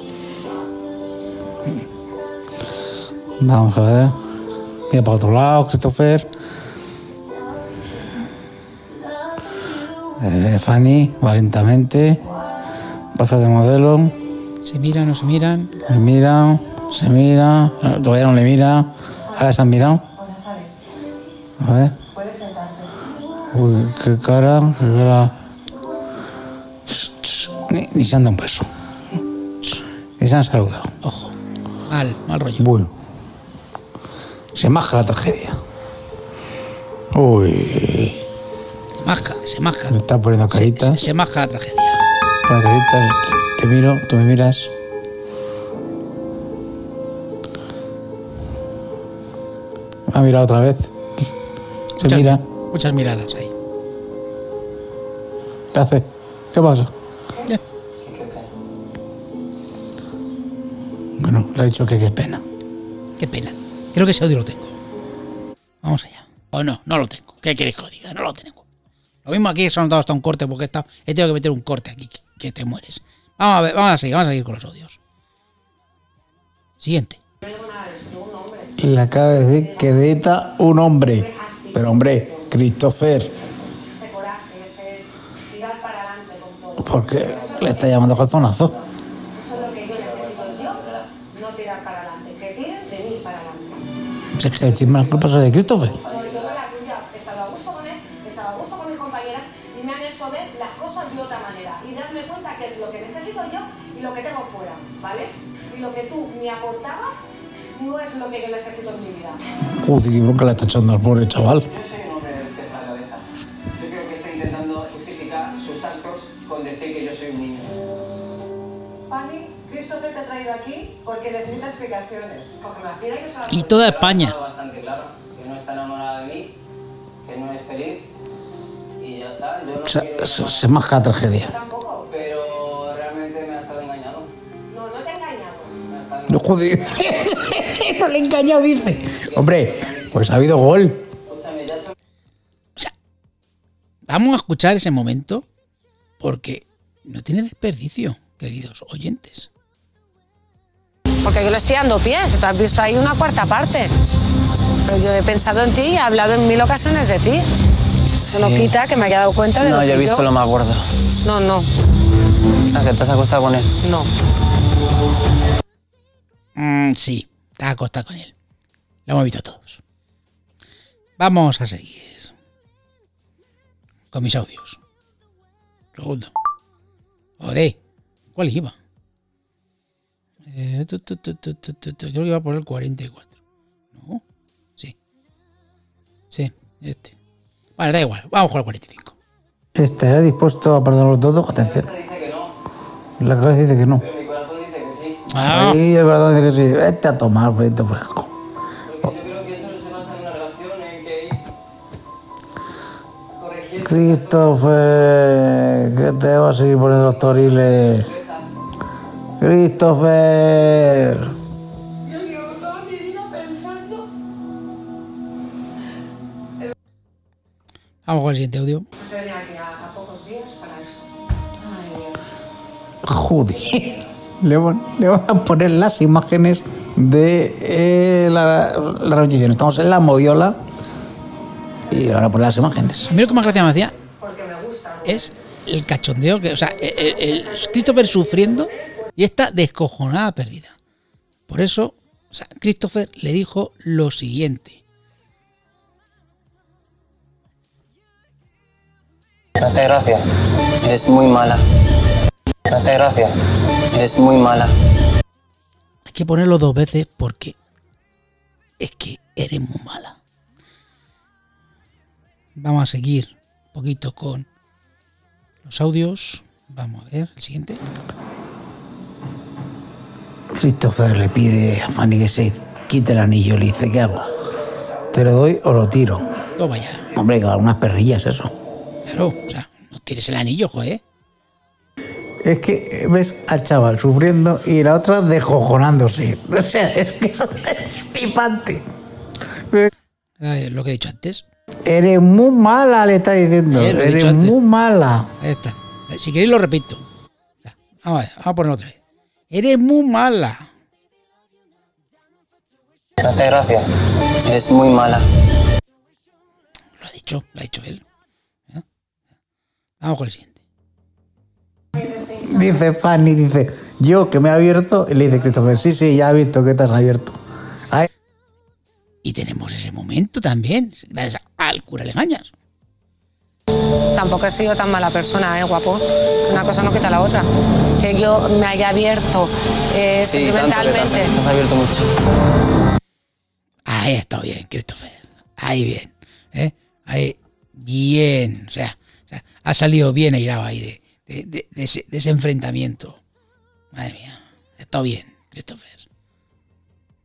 Vamos a ver. Mira para otro lado, Christopher. Ahí viene Fanny, valentamente. Baja de modelo.
Se miran, no se miran.
Se mira, se mira. Todavía no le mira. Ahora se han mirado. A ver. Uy, qué cara, qué cara. Ni, ni se han dado un beso. Ni se han saludado.
Ojo. Mal, mal rollo.
Bueno. Se maja la tragedia. Uy.
Se masca, se masca.
Me está poniendo
Se,
caritas.
se- se masca la tragedia.
Te miro, tú me miras. Me ha mirado otra vez. Se
Muchas-
mira.
Muchas miradas ahí.
¿Qué hace? ¿Qué pasa? Bueno, le ha dicho que qué pena.
Qué pena. Creo que ese audio lo tengo. Vamos allá. O no, no lo tengo. ¿Qué queréis que os diga? No lo tengo. Lo mismo aquí, se han dado hasta un corte porque estado- he tenido que meter un corte aquí, que, te mueres. Vamos a ver, vamos a seguir, vamos a seguir con los audios. Siguiente.
Y le acaba de decir que necesita un hombre. Pero hombre, Christopher,
Ese coraje, ese tirar para adelante con todo.
porque le está llamando calzonazo.
Eso es lo que yo necesito yo, no tirar para adelante, que tiren de mí para adelante.
Si es que encima la culpa es de Christopher.
No, yo no la tuya, estaba a gusto con él, estaba a gusto con mis compañeras y me han hecho ver las cosas de otra manera y darme cuenta que es lo que necesito yo y lo que tengo fuera, ¿vale? Y lo que tú me aportabas no es lo que yo necesito en mi vida.
Joder, qué bronca le está echando al pobre chaval.
Yo soy un hombre de la cabeza. Yo creo que está intentando justificar sus actos con decir que yo soy un niño.
Fanny, Christopher te ha traído aquí porque necesita explicaciones. Porque me quiera yo se la
Y toda España.
Bastante claro que no está enamorada de mí, que no es feliz y ya está. Yo no
Se,
quiero
se, se maja la tragedia.
tampoco, pero realmente
No,
joder. no le he engañado, dice. Hombre, pues ha habido gol.
Ya son...
Vamos a escuchar ese momento porque no tiene desperdicio, queridos oyentes.
Porque yo le estoy dando pie, tú has visto ahí una cuarta parte. Pero yo he pensado en ti y he hablado en mil ocasiones de ti. No
Sí.
quita que me haya dado cuenta de
No,
lo
yo
que
he visto lo más gordo.
No, no,
¿A que te has acostado con él?
no.
Mm, sí, has acostado con él. Lo hemos visto todos. Vamos a seguir con mis audios. Segundo. Joder, ¿cuál iba? Eh, creo que iba por el 44. ¿No? Sí. Sí, este. Vale, da igual. Vamos con el 45.
¿Estará dispuesto a perdonarlo todo? Atención. La cabeza dice que no.
Ah.
El corazón dice que sí. Vete a tomar frito fresco. Christopher, que te vas a seguir poniendo los toriles. Christopher.
Vamos con el siguiente audio.
A, a pocos días para eso. Ay, Dios.
Joder. Le van, le van a poner las imágenes de eh, la, la repetición. Estamos en la moviola y le van a poner las imágenes.
A mí lo que más gracia me hacía es el cachondeo que, o sea, el, el- el Christopher sufriendo y esta descojonada perdida. Por eso, o sea, Christopher le dijo lo siguiente.
Me hace gracia. Eres muy mala. Me hace gracia. Eres muy mala.
Hay que ponerlo dos veces porque es que eres muy mala. Vamos a seguir un poquito con los audios. Vamos a ver el siguiente.
Christopher le pide a Fanny que se quite el anillo. Le dice, ¿qué hago? ¿Te lo doy o lo tiro?
Toma ya.
Hombre, que unas perrillas eso.
Claro, o sea, no tires el anillo, joder.
Es que ves al chaval sufriendo y la otra descojonándose. O sea, es que eso es flipante.
Eh, lo que he dicho antes.
Eres muy mala, le está diciendo.
Eh,
Eres muy mala.
Ahí está. Eh, Si queréis lo repito. Vamos a ver, vamos a ponerlo otra vez. Eres muy mala.
Me hace gracia. Eres muy mala.
Lo ha dicho, lo ha dicho él. ¿Ya? Vamos con el siguiente.
Dice Fanny, dice, yo que me he abierto. Y le dice Christopher, sí, sí, ya he visto que te has abierto. Ay,
Y tenemos ese momento también, gracias al cura Legañas.
Tampoco he sido tan mala persona, ¿eh, guapo? Una cosa no quita la otra. Que yo me haya abierto eh,
Sí, tanto
sentimentalmente.
te has abierto mucho.
Ahí está bien, Christopher. Ahí bien. ¿eh? Ahí bien. O sea, o sea, ha salido bien airado ahí de, de- de- de ese, de ese enfrentamiento. Madre mía. Estado bien, Christopher.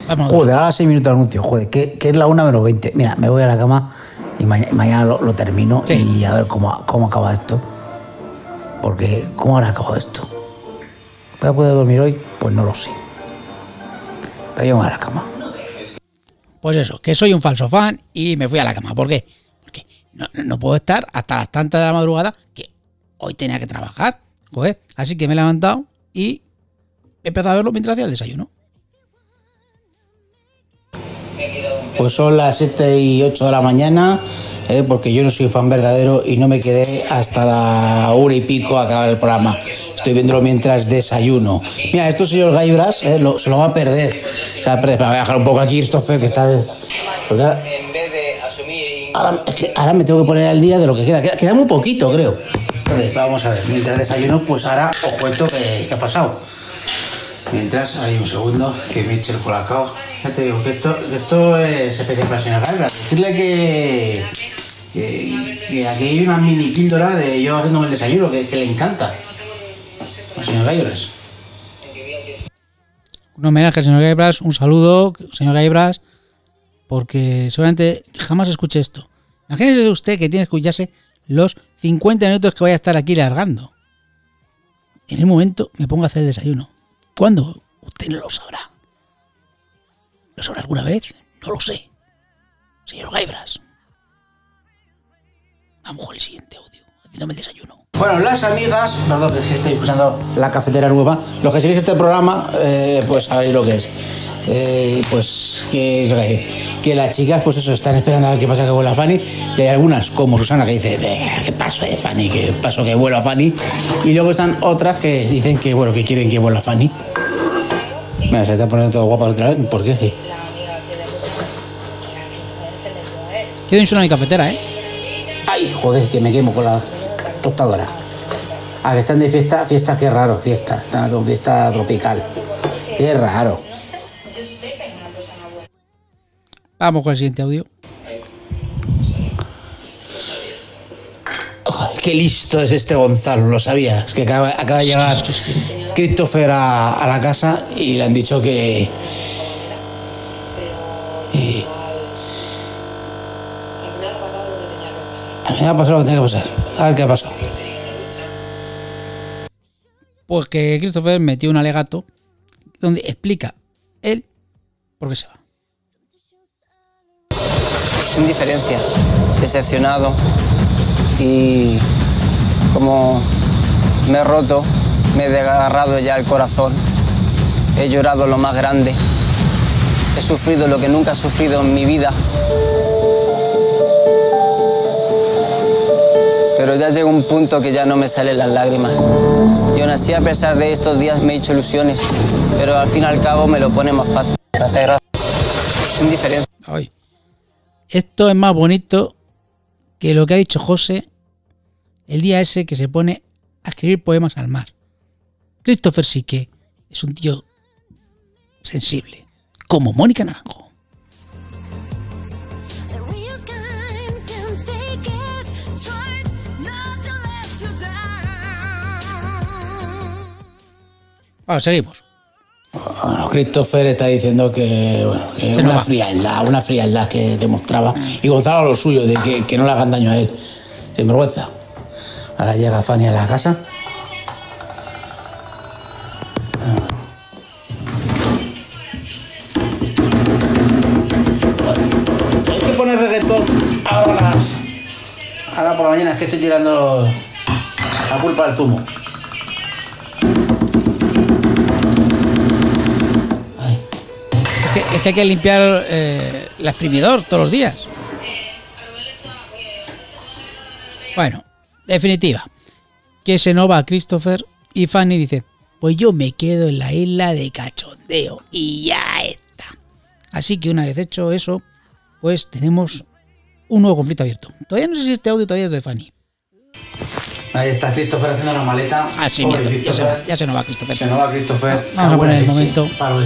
Vamos.
joder, ahora 6 minutos de anuncio. Joder, que, que es la 1 menos 20. Mira, me voy a la cama y maña- mañana lo, lo termino y a ver cómo, cómo acaba esto. Porque, ¿cómo habrá acabado esto? ¿Voy a poder dormir hoy? Pues no lo sé. Pero yo me voy a la cama.
Pues eso, que soy un falso fan y me fui a la cama. ¿Por qué? Porque no, no puedo estar hasta las tantas de la madrugada que hoy tenía que trabajar. Joder. Así que me he levantado y he empezado a verlo mientras hacía el desayuno.
Pues son las 7 y 8 de la mañana, eh, porque yo no soy fan verdadero y no me quedé hasta la hora y pico a acabar el programa. Estoy viéndolo mientras desayuno. Mira, esto señor Gaibras eh, lo- se lo va a perder. Se va a perder. Pero voy a dejar un poco aquí, Christopher, que está... porque ahora,
En vez de asumir.
ahora- es que ahora me tengo que poner al día de lo que queda. Queda, queda muy poquito, creo. Entonces, vamos a ver. Mientras desayuno, pues ahora os cuento qué, ha pasado. Mientras, hay un segundo, que me eche el colacao. Ya te digo que esto, esto es especial para señora Gaibras. Decirle que, que, que aquí hay una mini píldora de yo haciéndome el desayuno, que, le encanta. La señora Gaibras.
Un homenaje al señor Gaibras, un saludo, señor Gaibras, porque seguramente jamás escuche esto. Imagínese usted que tiene que escucharse los 50 minutos que voy a estar aquí largando. En el momento me pongo a hacer el desayuno. ¿Cuándo? Usted no lo sabrá. ¿Lo sabrá alguna vez? No lo sé. Señor Gaibras. Vamos con el siguiente audio, haciéndome el desayuno.
Bueno, las amigas, perdón, que es que estoy escuchando la cafetera nueva. Los que seguís este programa, eh, pues sabéis lo que es. Eh, pues que, que las chicas, pues eso, están esperando a ver qué pasa con la Fanny. Y hay algunas, como Susana, que dice, "Venga, ¿qué paso de Fanny? ¿Qué paso que vuelva Fanny? Y luego están otras que dicen que, bueno, que quieren que vuelva Fanny. Se está poniendo todo guapa otra vez. ¿Por qué?
Bien suena mi cafetera, ¿eh?
Ay, joder, que me quemo con la tostadora. Ah, que están de fiesta, fiesta, qué raro, fiesta. Están con fiesta tropical. Qué raro.
Vamos con el siguiente audio.
Joder, qué listo es este Gonzalo, lo sabías. Que acaba, acaba de llegar Christopher a, a la casa y le han dicho que. Y. Al final ha pasado lo que tenía que pasar. A ver qué ha pasado.
Pues que Christopher metió un alegato donde explica él por qué se va.
Indiferencia, decepcionado y como me he roto, me he desgarrado ya el corazón, he llorado lo más grande, he sufrido lo que nunca he sufrido en mi vida. Pero ya llega un punto que ya no me salen las lágrimas. Y aún así, a pesar de estos días, me he hecho ilusiones, pero al fin y al cabo me lo pone más fácil. Gracias. Indiferencia.
Ay. Esto es más bonito que lo que ha dicho José el día ese que se pone a escribir poemas al mar. Christopher sí que es un tío sensible, como Mónica Naranjo. Bueno, seguimos.
Bueno, Christopher está diciendo que, bueno, que una
va.
frialdad, una frialdad que demostraba. Y Gonzalo lo suyo, de que, que no le hagan daño a él. Sin vergüenza. Ahora llega Fanny a la casa. Hay que poner reggaetón ahora, ahora por la mañana, es que estoy tirando la culpa del zumo.
Es que, hay que limpiar eh, el exprimidor todos los días. Bueno, definitiva. Que se no va Christopher y Fanny dice, pues yo me quedo en la isla de cachondeo y ya está. Así que una vez hecho eso, pues tenemos un nuevo conflicto abierto. Todavía no sé si este audio todavía es de Fanny.
Ahí está Christopher haciendo la maleta.
Ah, sí,
Pobre
ya, se, va- ya se nos va Christopher.
Se nos va Christopher.
Vamos a poner el momento.
Para.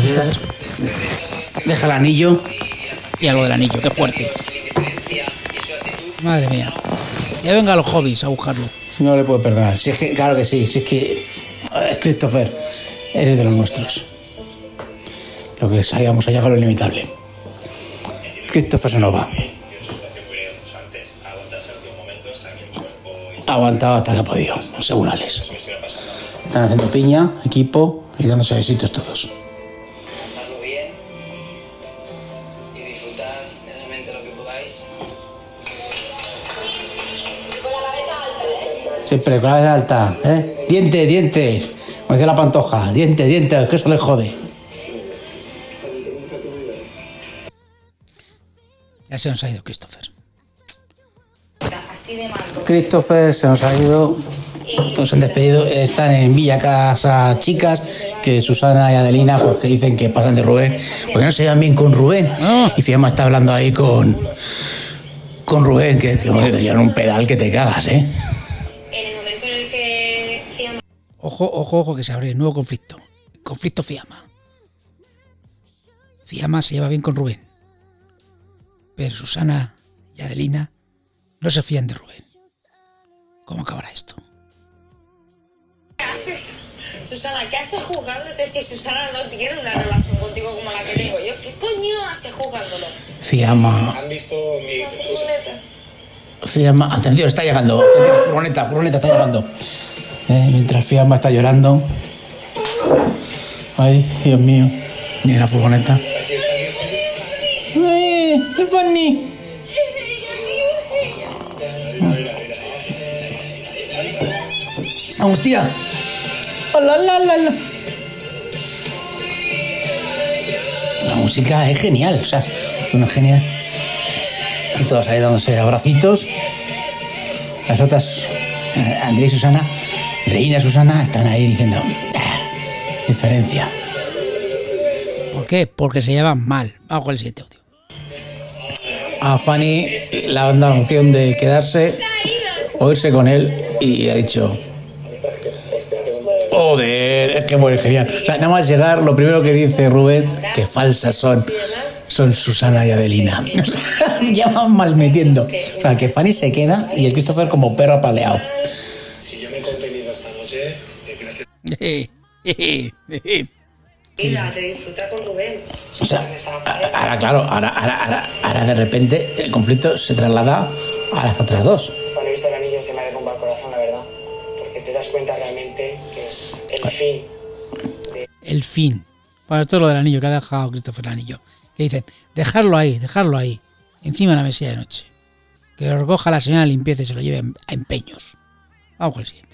Deja el anillo.
Y algo del anillo, qué fuerte. Madre mía. Ya venga los hobbies a buscarlo.
No le puedo perdonar. Si es que, claro que sí. Si es que. eh, Christopher, eres de los nuestros. Lo que sabíamos allá con lo inimitable. Christopher se nos va. Ha aguantado hasta que ha podido, según Alex. Están haciendo piña, equipo y dándose besitos todos. Siempre con la cabeza alta, ¿eh? Dientes, dientes. Como decía la pantoja, dientes, dientes, que eso le jode.
Ya se nos ha ido Christopher.
Así de mal.
Christopher se nos ha ido. Nos han despedido. Están en Villa Casa Chicas, que Susana y Adelina, pues que dicen que pasan de Rubén, porque no se llevan bien con Rubén. Y Fiamma está hablando ahí con. con Rubén, que, que bueno, te llevan un pedal que te cagas, ¿eh?
Ojo, ojo, ojo, que se abre el nuevo conflicto. Conflicto Fiamma. Fiamma se lleva bien con Rubén. Pero Susana y Adelina no se fían de Rubén. ¿Cómo acabará esto?
¿Qué haces? Susana, ¿qué haces juzgándote si Susana no tiene una relación contigo como la que tengo yo? ¿Qué coño haces juzgándolo?
Fiamma.
¿Han visto mi
Fiamma. Atención, está llegando. Furgoneta, furgoneta está llegando. Eh, mientras Fiamma está llorando. Ay, Dios mío. Ni la furgoneta. ¡El Fanny! ¡Vamos, tía! ¡Hola, la, la, la! La música es genial, o sea, es una genial. Y todos ahí dándose abracitos. Las otras, eh, Andrea y Susana, Andreina y Susana, están ahí diciendo, "Ah, diferencia.
¿Por qué? Porque se llevan mal. Vamos con el siguiente audio.
a Fanny le han dado la opción de quedarse o irse con él y ha dicho, joder, es que muere genial. O sea, nada más llegar, lo primero que dice Rubén, que falsas son, son Susana y Adelina. O sea, ya van mal metiendo. O sea, que Fanny se queda y el Christopher como perro apaleado.
Mira, te disfruta con Rubén.
O sea, ahora claro, ahora, ahora, ahora, ahora de repente el conflicto se traslada a las otras dos.
Cuando he visto el anillo se me ha derrumbado el corazón, la verdad. Porque te das cuenta realmente que es el fin.
El fin. Para todo lo del anillo que ha dejado Christopher el anillo. Que dicen, dejarlo ahí, dejarlo ahí. Encima de la mesilla de noche. Que lo recoja la señora de limpieza y se lo lleve a empeños. Vamos con el siguiente.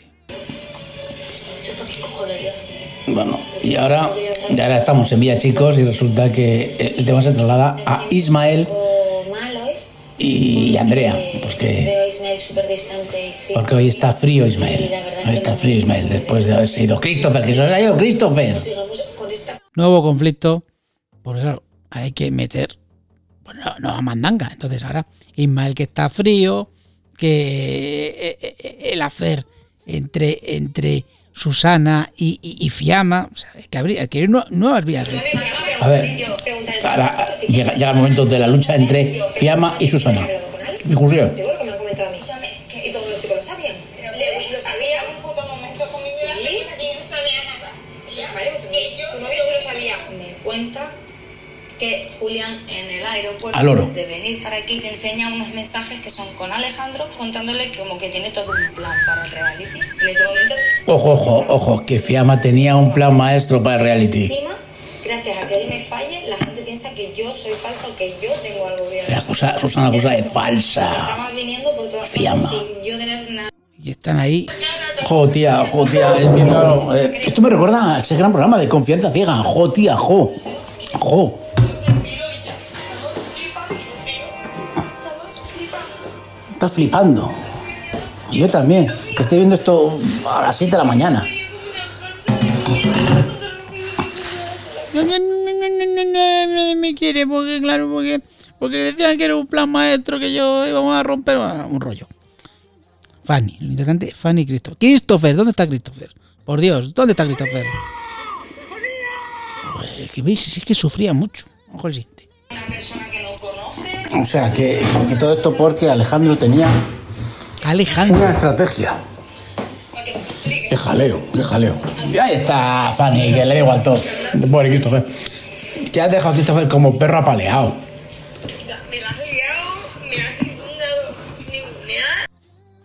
Bueno, y ahora, y ahora estamos en Villa Chicos y resulta que el tema se traslada a Ismael y Andrea. Porque, porque hoy está frío Ismael. Hoy está frío Ismael después de haberse ido Christopher, que se ha ido Christopher.
Nuevo conflicto. Porque claro, hay que meter pues, no a mandanga. Entonces ahora Ismael que está frío, que eh, eh, eh, el hacer entre, entre Susana y, y- y Fiamma, o sea, que habría que ir nue- nuevas vías.
A ver, ahora llega, llega el momento de la lucha entre Fiamma y Susana. Discusión.
Que. Y todos los chicos lo sabían.
Le- lo sabía un puto momento con mi vida que yo no sabía nada.
Vale, lo sabía.
Me cuenta que Julián en el aeropuerto, de venir para aquí, le enseña unos mensajes que son con Alejandro, contándole que como que tiene todo un plan para el reality. En ese momento,
Ojo, ojo, ojo, que Fiamma tenía un plan maestro para el reality.
encima, gracias a que él me falle, la gente piensa que yo soy falsa o que yo tengo algo bien.
Le acusa, Susana acusa de falsa.
Estaba viniendo por todas
Fiamma.
partes sin yo tener nada.
Y están ahí.
Jo, tía, jo, tía, es que claro, eh, esto me recuerda a ese gran programa de confianza ciega. Jo, tía, jo. Jo. Está flipando. Y yo también, que estoy viendo esto a las 7 de la mañana.
Me quiere porque, claro, porque, porque decían que era un plan maestro que yo íbamos a romper un rollo. Fanny, lo interesante, Fanny y Christopher. Christopher, ¿dónde está Christopher? Por Dios, ¿dónde está Christopher? Joder, que veis, es que sufría mucho. Ojo el siguiente.
O sea, que, que todo esto porque Alejandro tenía
Alejandro.
una estrategia. Qué jaleo, qué jaleo. Y ahí está Fanny, que le da igual todo. Pobre Christopher. Que has dejado a Christopher como perro apaleado.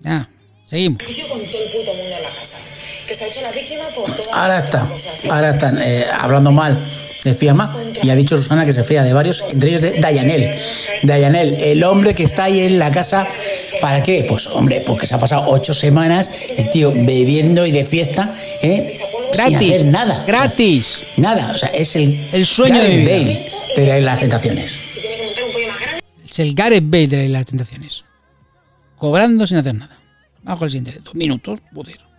Ah, seguimos.
Ahora está, ahora están eh, hablando mal de Fiamma y ha dicho Susana que se fría de varios, entre ellos de Dayanel. Dayanel, el hombre que está ahí en la casa, ¿para qué? Pues hombre, porque se ha pasado ocho semanas el tío bebiendo y de fiesta, ¿eh? Sin
Gratis,
hacer nada.
Gratis.
Nada, o sea, es el,
El sueño de
Gareth
vida.
Bale de las tentaciones.
Es el Gareth Bale de las tentaciones. Cobrando sin hacer nada. Bajo el siguiente. Dos minutos, joder.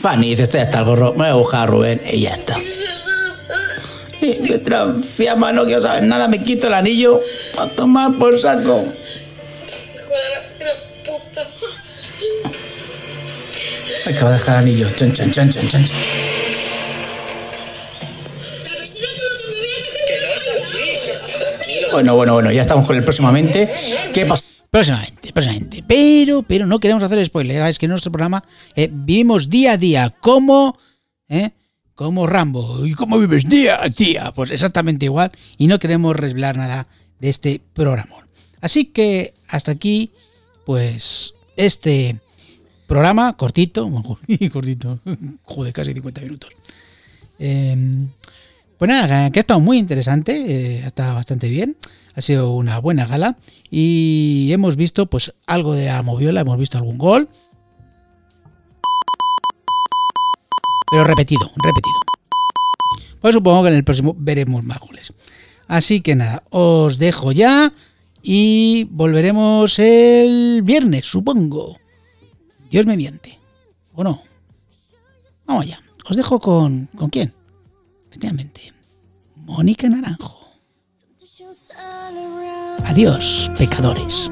Fanny dice, estoy hasta el gorro, me voy a buscar a Rubén y ya está. Y mientras Fiamma no quiero saber nada, me quito el anillo a tomar por saco. Acaba de dejar anillo. Chan, chan, chan, chan, chan. Bueno, bueno, bueno, ya estamos con el próximamente. ¿Qué pasa?
Próximamente, próximamente. Pero, pero no queremos hacer spoilers. Ya sabéis que en nuestro programa eh, vivimos día a día como, eh, Rambo. ¿Y cómo vives día a día? Pues exactamente igual. Y no queremos revelar nada de este programa. Así que hasta aquí, pues, este programa cortito. cortito. Joder, casi 50 minutos. Eh, pues nada, que ha estado muy interesante, eh, ha estado bastante bien, ha sido una buena gala y hemos visto pues algo de la moviola, hemos visto algún gol, pero repetido, repetido. Pues supongo que en el próximo veremos más goles. Así que nada, os dejo ya y volveremos el viernes, supongo. Dios mediante. ¿O no? Vamos allá. Os dejo con... ¿Con quién? Efectivamente. Mónica Naranjo. Adiós, pecadores.